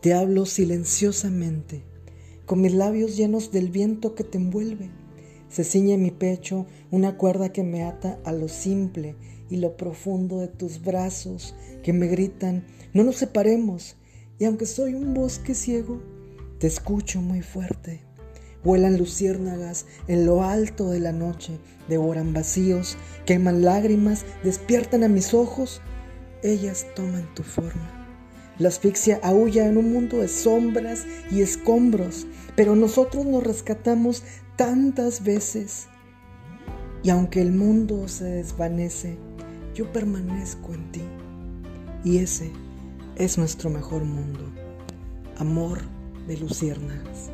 Te hablo silenciosamente, con mis labios llenos del viento que te envuelve. Se ciñe en mi pecho una cuerda que me ata a lo simple y lo profundo de tus brazos que me gritan, no nos separemos. Y aunque soy un bosque ciego, te escucho muy fuerte. Vuelan luciérnagas en lo alto de la noche, devoran vacíos, queman lágrimas, despiertan a mis ojos. Ellas toman tu forma. La asfixia aúlla en un mundo de sombras y escombros, pero nosotros nos rescatamos tantas veces. Y aunque el mundo se desvanece, yo permanezco en ti. Y ese es nuestro mejor mundo. Amor de luciérnagas.